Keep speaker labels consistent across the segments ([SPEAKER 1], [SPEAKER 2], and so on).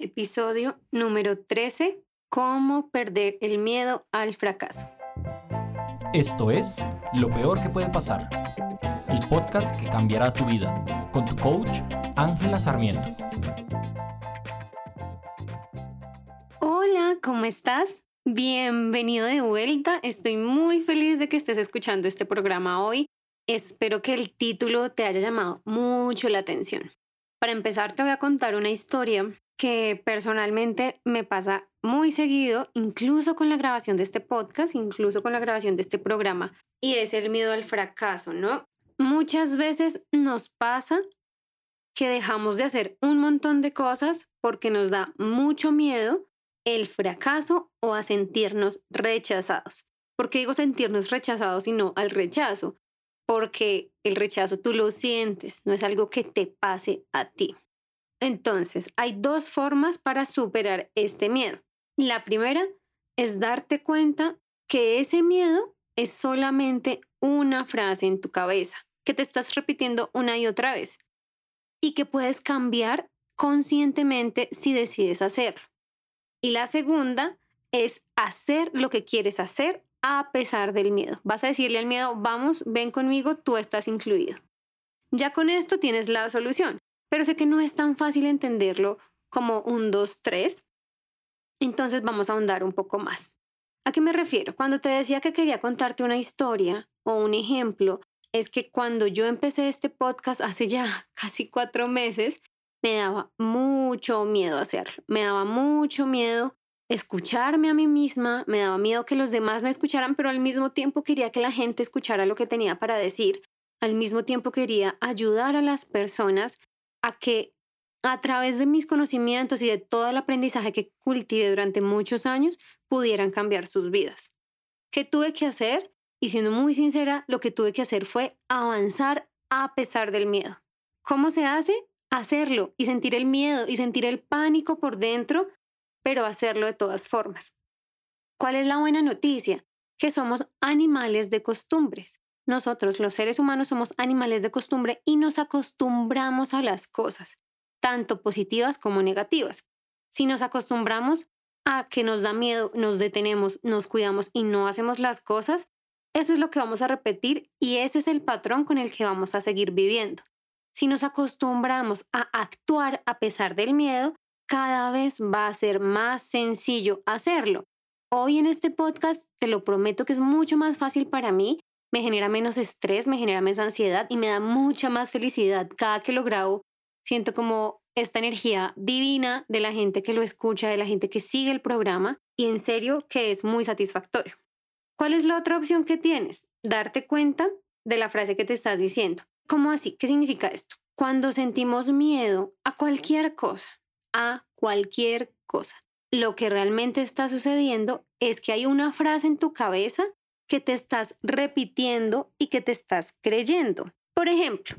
[SPEAKER 1] Episodio número 13. Cómo perder el miedo al fracaso.
[SPEAKER 2] Esto es Lo Peor que puede pasar, el podcast que cambiará tu vida, con tu coach Ángela Sarmiento.
[SPEAKER 1] Hola, ¿cómo estás? Bienvenido de vuelta. Estoy muy feliz de que estés escuchando este programa hoy. Espero que el título te haya llamado mucho la atención. Para empezar, te voy a contar una historia que personalmente me pasa muy seguido, incluso con la grabación de este podcast, incluso con la grabación de este programa, y es el miedo al fracaso, ¿no? Muchas veces nos pasa que dejamos de hacer un montón de cosas porque nos da mucho miedo el fracaso o a sentirnos rechazados. ¿Por qué digo sentirnos rechazados y no al rechazo? Porque el rechazo tú lo sientes, no es algo que te pase a ti. Entonces, hay dos formas para superar este miedo. La primera es darte cuenta que ese miedo es solamente una frase en tu cabeza, que te estás repitiendo una y otra vez y que puedes cambiar conscientemente si decides hacerlo. Y la segunda es hacer lo que quieres hacer a pesar del miedo. Vas a decirle al miedo, vamos, ven conmigo, tú estás incluido. Ya con esto tienes la solución pero sé que no es tan fácil entenderlo como un 2, 3. Entonces vamos a ahondar un poco más. ¿A qué me refiero? Cuando te decía que quería contarte una historia o un ejemplo, es que cuando yo empecé este podcast hace ya casi cuatro meses, me daba mucho miedo hacerlo. Me daba mucho miedo escucharme a mí misma, me daba miedo que los demás me escucharan, pero al mismo tiempo quería que la gente escuchara lo que tenía para decir. Al mismo tiempo quería ayudar a las personas a que a través de mis conocimientos y de todo el aprendizaje que cultivé durante muchos años pudieran cambiar sus vidas. ¿Qué tuve que hacer? Y siendo muy sincera, lo que tuve que hacer fue avanzar a pesar del miedo. ¿Cómo se hace? Hacerlo y sentir el miedo y sentir el pánico por dentro, pero hacerlo de todas formas. ¿Cuál es la buena noticia? Que somos animales de costumbres. Nosotros, los seres humanos, somos animales de costumbre y nos acostumbramos a las cosas, tanto positivas como negativas. Si nos acostumbramos a que nos da miedo, nos detenemos, nos cuidamos y no hacemos las cosas, eso es lo que vamos a repetir y ese es el patrón con el que vamos a seguir viviendo. Si nos acostumbramos a actuar a pesar del miedo, cada vez va a ser más sencillo hacerlo. Hoy en este podcast te lo prometo que es mucho más fácil para mí me genera menos estrés, me genera menos ansiedad y me da mucha más felicidad. Cada que lo grabo, siento como esta energía divina de la gente que lo escucha, de la gente que sigue el programa y en serio que es muy satisfactorio. ¿Cuál es la otra opción que tienes? Darte cuenta de la frase que te estás diciendo. ¿Cómo así? ¿Qué significa esto? Cuando sentimos miedo a cualquier cosa, a cualquier cosa, lo que realmente está sucediendo es que hay una frase en tu cabeza que te estás repitiendo y que te estás creyendo. Por ejemplo,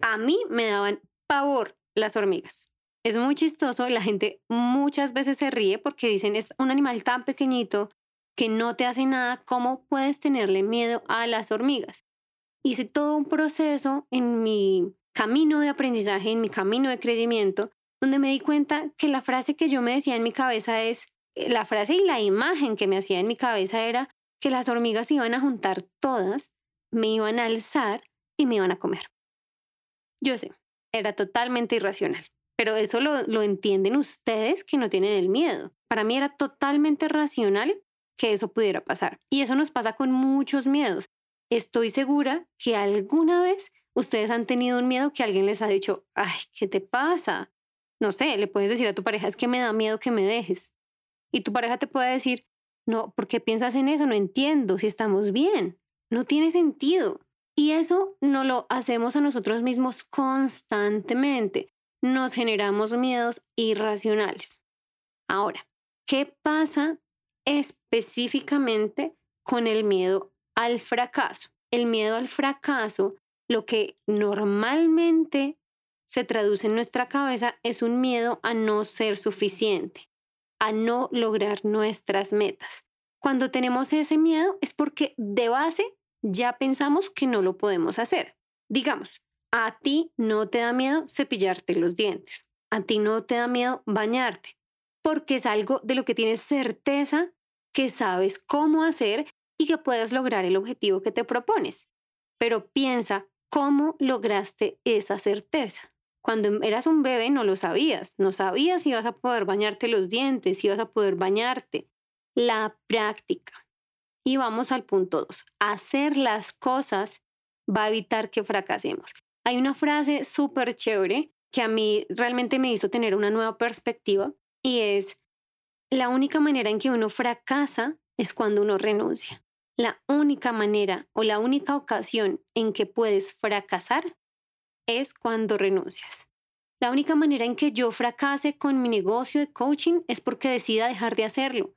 [SPEAKER 1] a mí me daban pavor las hormigas. Es muy chistoso, la gente muchas veces se ríe porque dicen es un animal tan pequeñito que no te hace nada, ¿cómo puedes tenerle miedo a las hormigas? Hice todo un proceso en mi camino de aprendizaje, en mi camino de crecimiento, donde me di cuenta que la frase que yo me decía en mi cabeza es, la frase y la imagen que me hacía en mi cabeza era, que las hormigas iban a juntar todas, me iban a alzar y me iban a comer. Yo sé, era totalmente irracional, pero eso lo, lo entienden ustedes que no tienen el miedo. Para mí era totalmente racional que eso pudiera pasar. Y eso nos pasa con muchos miedos. Estoy segura que alguna vez ustedes han tenido un miedo que alguien les ha dicho, ay, ¿qué te pasa? No sé, le puedes decir a tu pareja, es que me da miedo que me dejes. Y tu pareja te puede decir, no, ¿por qué piensas en eso? No entiendo si estamos bien. No tiene sentido. Y eso no lo hacemos a nosotros mismos constantemente. Nos generamos miedos irracionales. Ahora, ¿qué pasa específicamente con el miedo al fracaso? El miedo al fracaso, lo que normalmente se traduce en nuestra cabeza es un miedo a no ser suficiente, a no lograr nuestras metas. Cuando tenemos ese miedo es porque de base ya pensamos que no lo podemos hacer. Digamos, a ti no te da miedo cepillarte los dientes. a ti no te da miedo bañarte, porque es algo de lo que tienes certeza que sabes cómo hacer y que puedes lograr el objetivo que te propones. Pero piensa cómo lograste esa certeza. Cuando eras un bebé no lo sabías, no sabías si ibas a poder bañarte los dientes, si ibas a poder bañarte. La práctica. Y vamos al punto 2. Hacer las cosas va a evitar que fracasemos. Hay una frase súper chévere que a mí realmente me hizo tener una nueva perspectiva y es, la única manera en que uno fracasa es cuando uno renuncia. La única manera o la única ocasión en que puedes fracasar es cuando renuncias. La única manera en que yo fracase con mi negocio de coaching es porque decida dejar de hacerlo,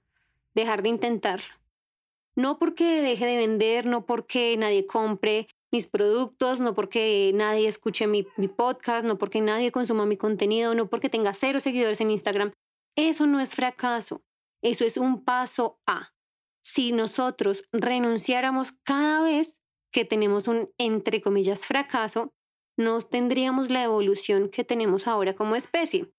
[SPEAKER 1] dejar de intentarlo. No porque deje de vender, no porque nadie compre mis productos, no porque nadie escuche mi, podcast, no porque nadie consuma mi contenido, no porque tenga cero seguidores en Instagram. Eso no es fracaso, eso es un paso a si nosotros renunciáramos cada vez que tenemos un, entre comillas, fracaso, no tendríamos la evolución que tenemos ahora como especie.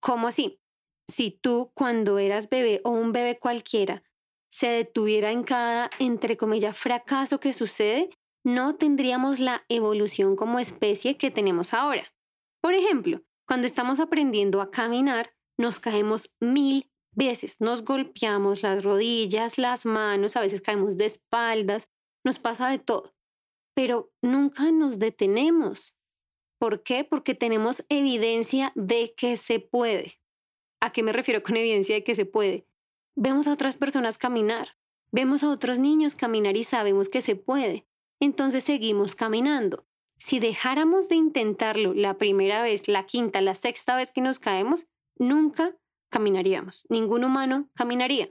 [SPEAKER 1] ¿Cómo así? Si tú cuando eras bebé o un bebé cualquiera se detuviera en cada, entre comillas, fracaso que sucede, no tendríamos la evolución como especie que tenemos ahora. Por ejemplo, cuando estamos aprendiendo a caminar, nos caemos mil veces nos golpeamos las rodillas, las manos, a veces caemos de espaldas, nos pasa de todo, pero nunca nos detenemos. ¿Por qué? Porque tenemos evidencia de que se puede. ¿A qué me refiero con evidencia de que se puede? Vemos a otras personas caminar, vemos a otros niños caminar y sabemos que se puede. Entonces seguimos caminando. Si dejáramos de intentarlo la primera vez, la quinta, la sexta vez que nos caemos, nunca caminaríamos. Ningún humano caminaría,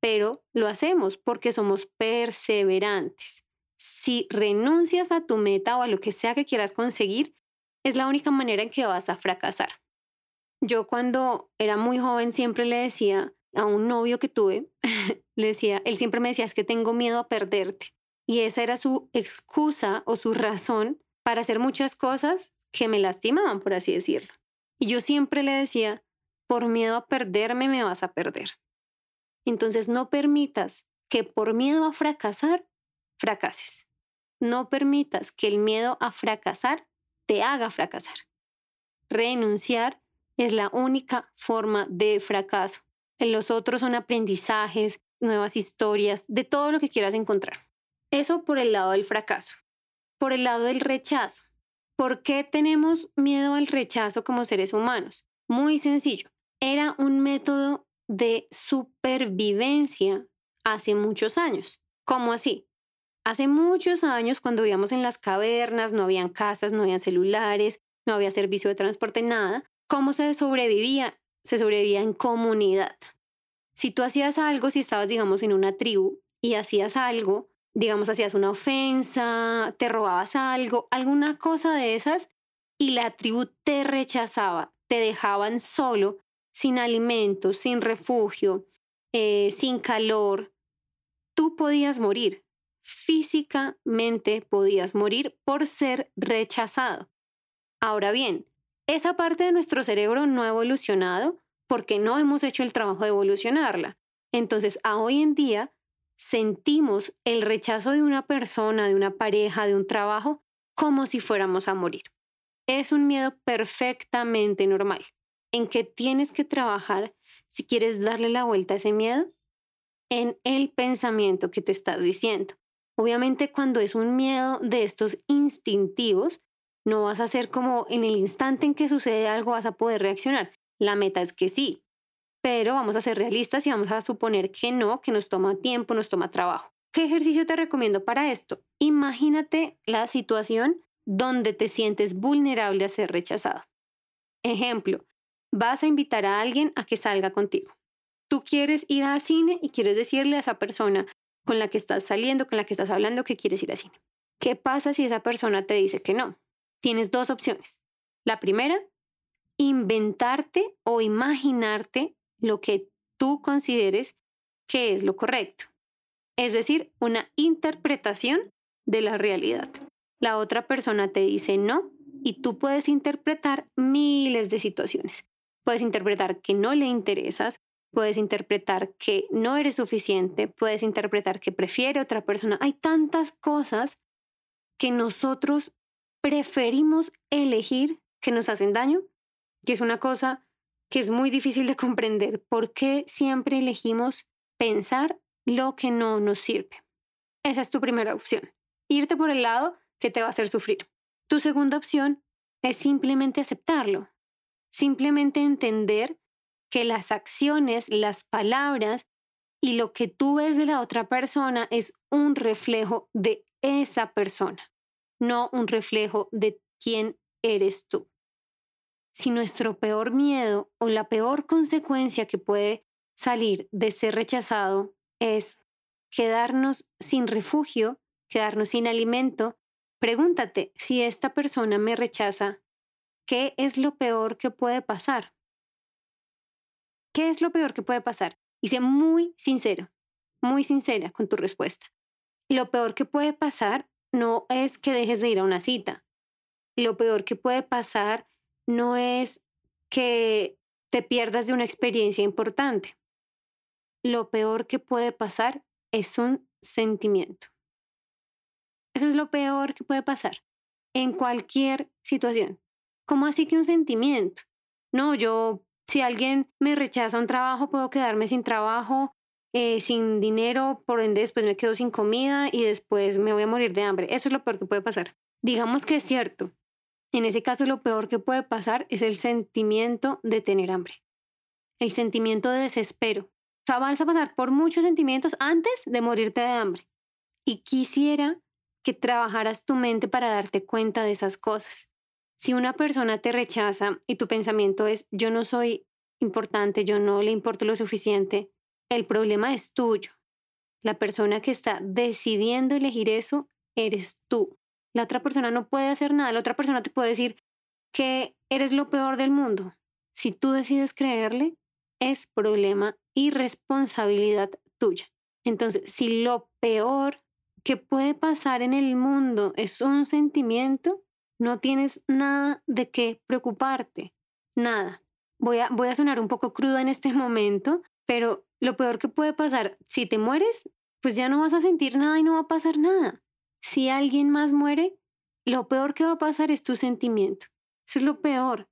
[SPEAKER 1] pero lo hacemos porque somos perseverantes. Si renuncias a tu meta o a lo que sea que quieras conseguir, es la única manera en que vas a fracasar. Yo cuando era muy joven siempre le decía a un novio que tuve, le decía, él siempre me decía, es que tengo miedo a perderte. Y esa era su excusa o su razón para hacer muchas cosas que me lastimaban, por así decirlo. Y yo siempre le decía, por miedo a perderme me vas a perder. Entonces no permitas que por miedo a fracasar, fracases. No permitas que el miedo a fracasar te haga fracasar. Renunciar es la única forma de fracaso. En los otros son aprendizajes, nuevas historias, de todo lo que quieras encontrar. Eso por el lado del fracaso. Por el lado del rechazo. ¿Por qué tenemos miedo al rechazo como seres humanos? Muy sencillo era un método de supervivencia hace muchos años. ¿Cómo así? Hace muchos años, cuando vivíamos en las cavernas, no habían casas, no había celulares, no había servicio de transporte, nada. ¿Cómo se sobrevivía? Se sobrevivía en comunidad. Si tú hacías algo, si estabas, digamos, en una tribu y hacías algo, digamos, hacías una ofensa, te robabas algo, alguna cosa de esas, y la tribu te rechazaba, te dejaban solo, sin alimentos, sin refugio, eh, sin calor, tú podías morir. Físicamente podías morir por ser rechazado. Ahora bien, esa parte de nuestro cerebro no ha evolucionado porque no hemos hecho el trabajo de evolucionarla. Entonces, a hoy en día, sentimos el rechazo de una persona, de una pareja, de un trabajo, como si fuéramos a morir. Es un miedo perfectamente normal en qué tienes que trabajar si quieres darle la vuelta a ese miedo en el pensamiento que te estás diciendo. Obviamente cuando es un miedo de estos instintivos, no vas a ser como en el instante en que sucede algo vas a poder reaccionar. La meta es que sí, pero vamos a ser realistas y vamos a suponer que no, que nos toma tiempo, nos toma trabajo. ¿Qué ejercicio te recomiendo para esto? Imagínate la situación donde te sientes vulnerable a ser rechazado. Ejemplo, vas a invitar a alguien a que salga contigo. Tú quieres ir al cine y quieres decirle a esa persona con la que estás saliendo, con la que estás hablando, que quieres ir al cine. ¿Qué pasa si esa persona te dice que no? Tienes dos opciones. La primera, inventarte o imaginarte lo que tú consideres que es lo correcto. Es decir, una interpretación de la realidad. La otra persona te dice no y tú puedes interpretar miles de situaciones. Puedes interpretar que no le interesas, puedes interpretar que no eres suficiente, puedes interpretar que prefiere otra persona. Hay tantas cosas que nosotros preferimos elegir que nos hacen daño, que es una cosa que es muy difícil de comprender. ¿Por qué siempre elegimos pensar lo que no nos sirve? Esa es tu primera opción. Irte por el lado que te va a hacer sufrir. Tu segunda opción es simplemente aceptarlo. Simplemente entender que las acciones, las palabras y lo que tú ves de la otra persona es un reflejo de esa persona, no un reflejo de quién eres tú. Si nuestro peor miedo o la peor consecuencia que puede salir de ser rechazado es quedarnos sin refugio, quedarnos sin alimento, pregúntate si esta persona me rechaza, ¿qué es lo peor que puede pasar? ¿Qué es lo peor que puede pasar? Y sé muy sincero, muy sincera con tu respuesta. Lo peor que puede pasar no es que dejes de ir a una cita. Lo peor que puede pasar no es que te pierdas de una experiencia importante. Lo peor que puede pasar es un sentimiento. Eso es lo peor que puede pasar en cualquier situación. ¿Cómo así que un sentimiento? No, yo si alguien me rechaza un trabajo, puedo quedarme sin trabajo, eh, sin dinero, por ende después me quedo sin comida y después me voy a morir de hambre. Eso es lo peor que puede pasar. Digamos que es cierto. En ese caso lo peor que puede pasar es el sentimiento de tener hambre. El sentimiento de desespero. O sea, vas a pasar por muchos sentimientos antes de morirte de hambre. Y quisiera que trabajaras tu mente para darte cuenta de esas cosas. Si una persona te rechaza y tu pensamiento es yo no soy importante, yo no le importo lo suficiente, el problema es tuyo. La persona que está decidiendo elegir eso eres tú. La otra persona no puede hacer nada. La otra persona te puede decir que eres lo peor del mundo. Si tú decides creerle, es problema y responsabilidad tuya. Entonces, si lo peor que puede pasar en el mundo es un sentimiento, no tienes nada de qué preocuparte, nada. Voy a, voy a sonar un poco cruda en este momento, pero lo peor que puede pasar, si te mueres, pues ya no vas a sentir nada y no va a pasar nada. Si alguien más muere, lo peor que va a pasar es tu sentimiento. Eso es lo peor.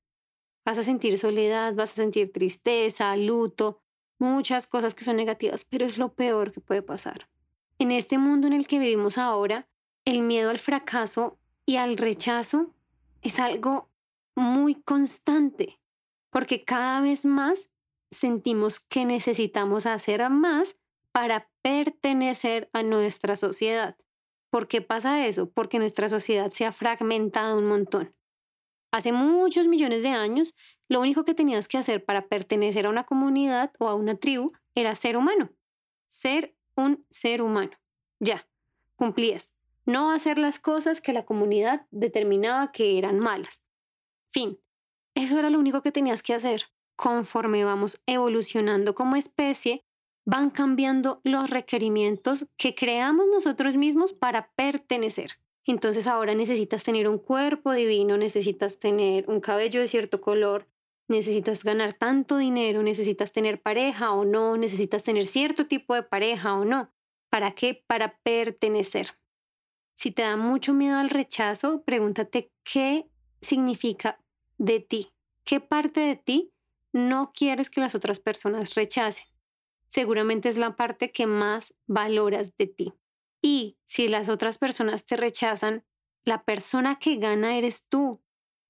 [SPEAKER 1] Vas a sentir soledad, vas a sentir tristeza, luto, muchas cosas que son negativas, pero es lo peor que puede pasar. En este mundo en el que vivimos ahora, el miedo al fracaso y al rechazo es algo muy constante, porque cada vez más sentimos que necesitamos hacer más para pertenecer a nuestra sociedad. ¿Por qué pasa eso? Porque nuestra sociedad se ha fragmentado un montón. Hace muchos millones de años, lo único que tenías que hacer para pertenecer a una comunidad o a una tribu era ser humano. Ser un ser humano. Ya, cumplías no hacer las cosas que la comunidad determinaba que eran malas. Fin. Eso era lo único que tenías que hacer. Conforme vamos evolucionando como especie, van cambiando los requerimientos que creamos nosotros mismos para pertenecer. Entonces ahora necesitas tener un cuerpo divino, necesitas tener un cabello de cierto color, necesitas ganar tanto dinero, necesitas tener pareja o no, necesitas tener cierto tipo de pareja o no. ¿Para qué? Para pertenecer. Si te da mucho miedo al rechazo, pregúntate qué significa de ti, qué parte de ti no quieres que las otras personas rechacen. Seguramente es la parte que más valoras de ti. Y si las otras personas te rechazan, la persona que gana eres tú,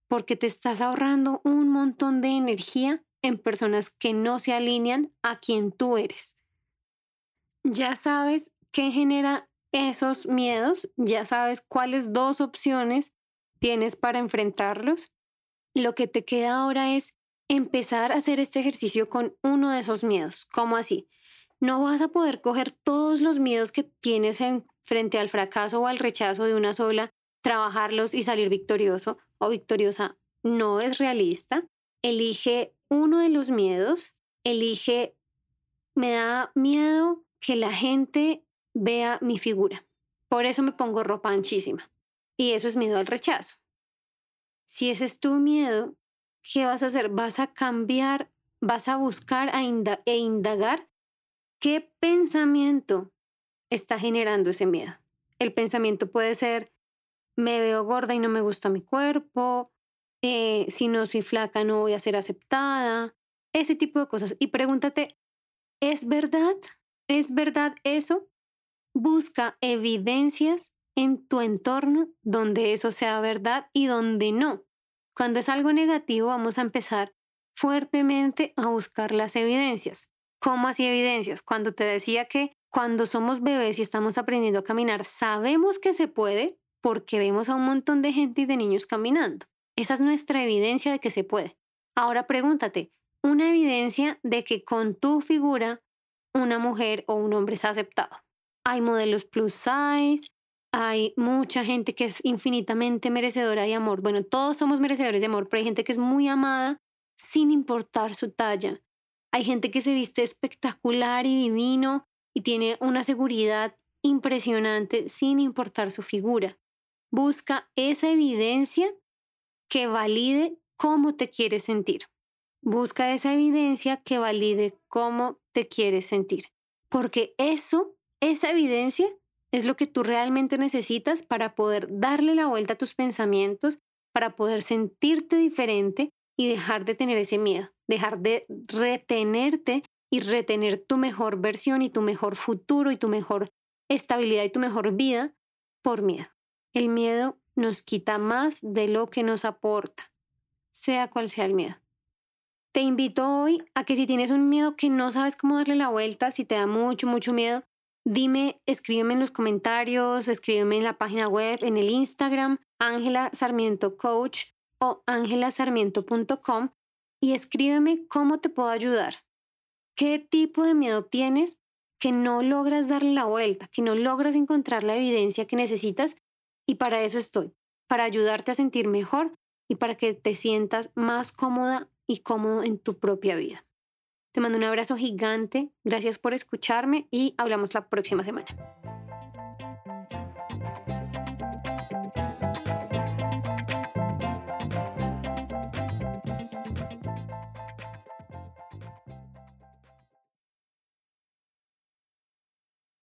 [SPEAKER 1] porque te estás ahorrando un montón de energía en personas que no se alinean a quien tú eres. Ya sabes qué genera esos miedos, ya sabes cuáles dos opciones tienes para enfrentarlos. Lo que te queda ahora es empezar a hacer este ejercicio con uno de esos miedos. ¿Cómo así? No vas a poder coger todos los miedos que tienes en, frente al fracaso o al rechazo de una sola, trabajarlos y salir victorioso o victoriosa. No es realista. Elige uno de los miedos. Elige, me da miedo que la gente vea mi figura. Por eso me pongo ropa anchísima. Y eso es miedo al rechazo. Si ese es tu miedo, ¿qué vas a hacer? Vas a cambiar, vas a buscar e indagar qué pensamiento está generando ese miedo. El pensamiento puede ser, me veo gorda y no me gusta mi cuerpo, eh, si no soy flaca no voy a ser aceptada, ese tipo de cosas. Y pregúntate, ¿es verdad? ¿Es verdad eso? Busca evidencias en tu entorno donde eso sea verdad y donde no. Cuando es algo negativo, vamos a empezar fuertemente a buscar las evidencias. ¿Cómo así evidencias? Cuando te decía que cuando somos bebés y estamos aprendiendo a caminar, sabemos que se puede porque vemos a un montón de gente y de niños caminando. Esa es nuestra evidencia de que se puede. Ahora pregúntate, una evidencia de que con tu figura una mujer o un hombre es aceptado. Hay modelos plus size, hay mucha gente que es infinitamente merecedora de amor. Bueno, todos somos merecedores de amor, pero hay gente que es muy amada sin importar su talla. Hay gente que se viste espectacular y divino y tiene una seguridad impresionante sin importar su figura. Busca esa evidencia que valide cómo te quieres sentir. Busca esa evidencia que valide cómo te quieres sentir. Porque eso, esa evidencia, es lo que tú realmente necesitas para poder darle la vuelta a tus pensamientos, para poder sentirte diferente y dejar de tener ese miedo, dejar de retenerte y retener tu mejor versión y tu mejor futuro y tu mejor estabilidad y tu mejor vida por miedo. El miedo nos quita más de lo que nos aporta, sea cual sea el miedo. Te invito hoy a que si tienes un miedo que no sabes cómo darle la vuelta, si te da mucho, mucho miedo, dime, escríbeme en los comentarios, escríbeme en la página web, en el Instagram, Ángela Sarmiento Coach o angelasarmiento.com y escríbeme cómo te puedo ayudar. ¿Qué tipo de miedo tienes que no logras darle la vuelta, que no logras encontrar la evidencia que necesitas? Y para eso estoy, para ayudarte a sentir mejor y para que te sientas más cómoda y cómodo en tu propia vida. Te mando un abrazo gigante, gracias por escucharme y hablamos la próxima semana.